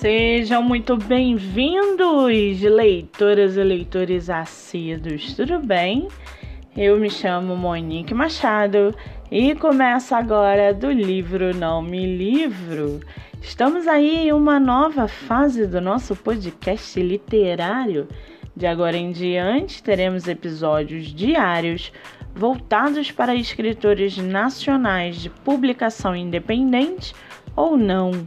Sejam muito bem-vindos, leitoras e leitores assíduos, tudo bem? Eu me chamo Monique Machado e começo agora do livro Não Me Livro. Estamos aí em uma nova fase do nosso podcast literário. De agora em diante, teremos episódios diários voltados para escritores nacionais de publicação independente ou não.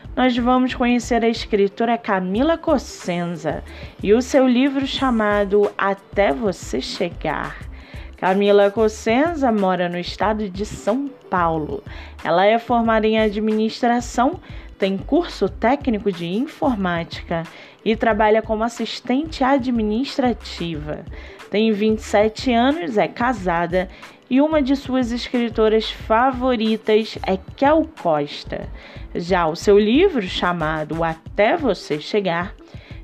nós vamos conhecer a escritora Camila Cossenza e o seu livro chamado Até Você Chegar. Camila Cossenza mora no estado de São Paulo. Ela é formada em administração, tem curso técnico de informática e trabalha como assistente administrativa. Tem 27 anos, é casada e uma de suas escritoras favoritas é Kel Costa. Já o seu livro, chamado Até Você Chegar,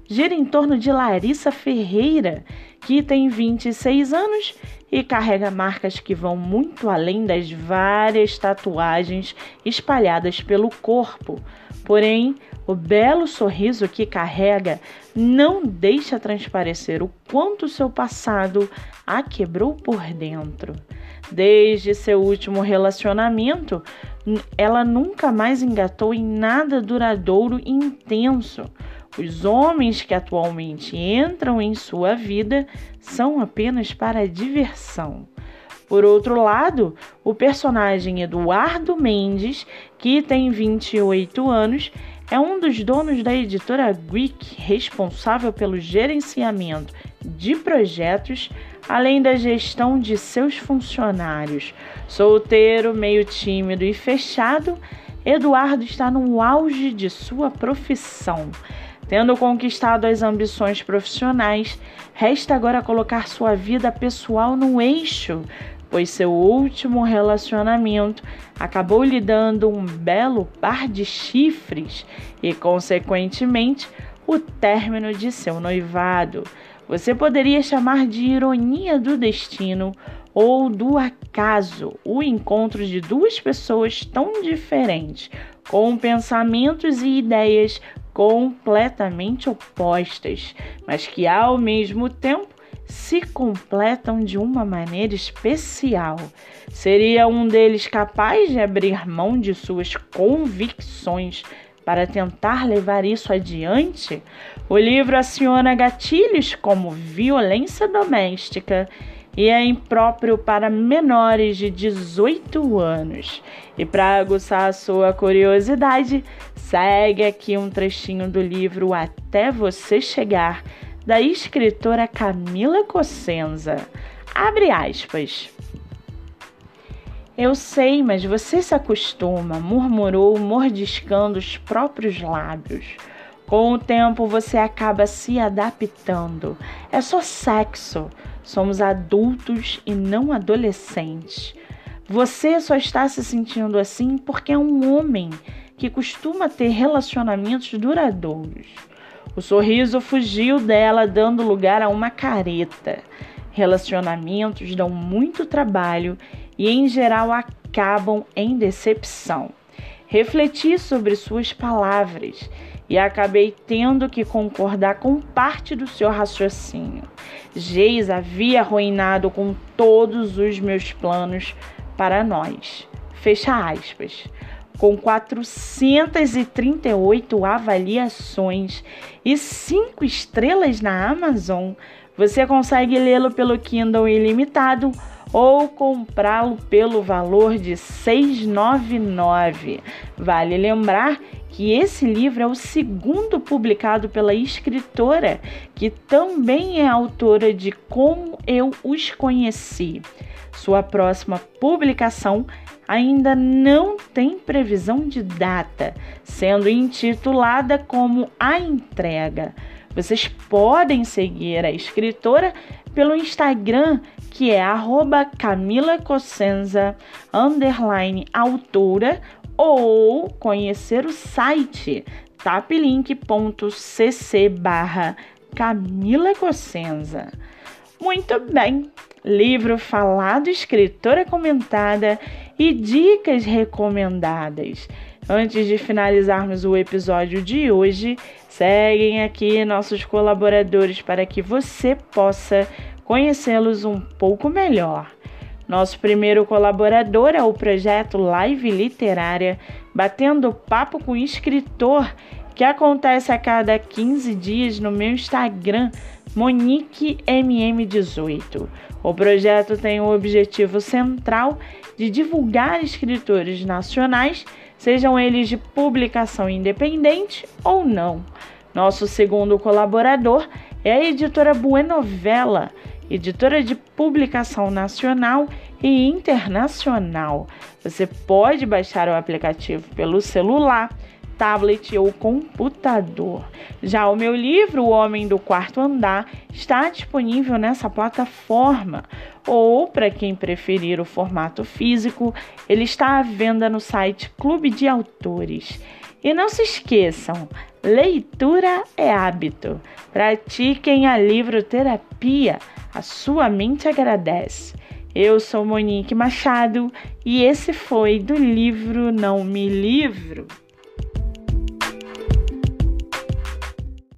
gira em torno de Larissa Ferreira, que tem 26 anos e carrega marcas que vão muito além das várias tatuagens espalhadas pelo corpo. Porém, o belo sorriso que carrega não deixa transparecer o quanto seu passado a quebrou por dentro. Desde seu último relacionamento, ela nunca mais engatou em nada duradouro e intenso. Os homens que atualmente entram em sua vida são apenas para diversão. Por outro lado, o personagem Eduardo Mendes, que tem 28 anos, é um dos donos da editora Greek, responsável pelo gerenciamento de projetos, além da gestão de seus funcionários. Solteiro, meio tímido e fechado, Eduardo está no auge de sua profissão. Tendo conquistado as ambições profissionais, resta agora colocar sua vida pessoal no eixo, pois seu último relacionamento acabou lhe dando um belo par de chifres e, consequentemente, o término de seu noivado. Você poderia chamar de ironia do destino ou do acaso o encontro de duas pessoas tão diferentes, com pensamentos e ideias completamente opostas, mas que ao mesmo tempo se completam de uma maneira especial. Seria um deles capaz de abrir mão de suas convicções para tentar levar isso adiante, o livro aciona gatilhos como violência doméstica e é impróprio para menores de 18 anos. E para aguçar a sua curiosidade, segue aqui um trechinho do livro Até Você Chegar, da escritora Camila Cossenza. Abre aspas. Eu sei, mas você se acostuma, murmurou, mordiscando os próprios lábios. Com o tempo você acaba se adaptando. É só sexo. Somos adultos e não adolescentes. Você só está se sentindo assim porque é um homem que costuma ter relacionamentos duradouros. O sorriso fugiu dela, dando lugar a uma careta. Relacionamentos dão muito trabalho e, em geral, acabam em decepção. Refleti sobre suas palavras e acabei tendo que concordar com parte do seu raciocínio. Geis havia arruinado com todos os meus planos para nós. Fecha aspas. Com 438 avaliações e 5 estrelas na Amazon, você consegue lê-lo pelo Kindle ilimitado ou comprá-lo pelo valor de R$ 6,99. Vale lembrar que esse livro é o segundo publicado pela escritora, que também é autora de Como Eu Os Conheci. Sua próxima publicação ainda não tem previsão de data, sendo intitulada como A Entrega. Vocês podem seguir a escritora pelo Instagram, que é arroba underline autora, ou conhecer o site taplink.cc barra Camila Cossenza. Muito bem, livro falado, escritora comentada e dicas recomendadas. Antes de finalizarmos o episódio de hoje, seguem aqui nossos colaboradores para que você possa conhecê-los um pouco melhor. Nosso primeiro colaborador é o projeto Live Literária, batendo papo com escritor, que acontece a cada 15 dias no meu Instagram, MoniqueMM18. O projeto tem o objetivo central de divulgar escritores nacionais, sejam eles de publicação independente ou não. Nosso segundo colaborador é a editora Buenovela editora de publicação nacional e internacional. Você pode baixar o aplicativo pelo celular, tablet ou computador. Já o meu livro, O Homem do Quarto Andar, está disponível nessa plataforma. Ou, para quem preferir o formato físico, ele está à venda no site Clube de Autores. E não se esqueçam, leitura é hábito. Pratiquem a livroterapia a sua mente agradece. Eu sou Monique Machado e esse foi do livro Não Me Livro.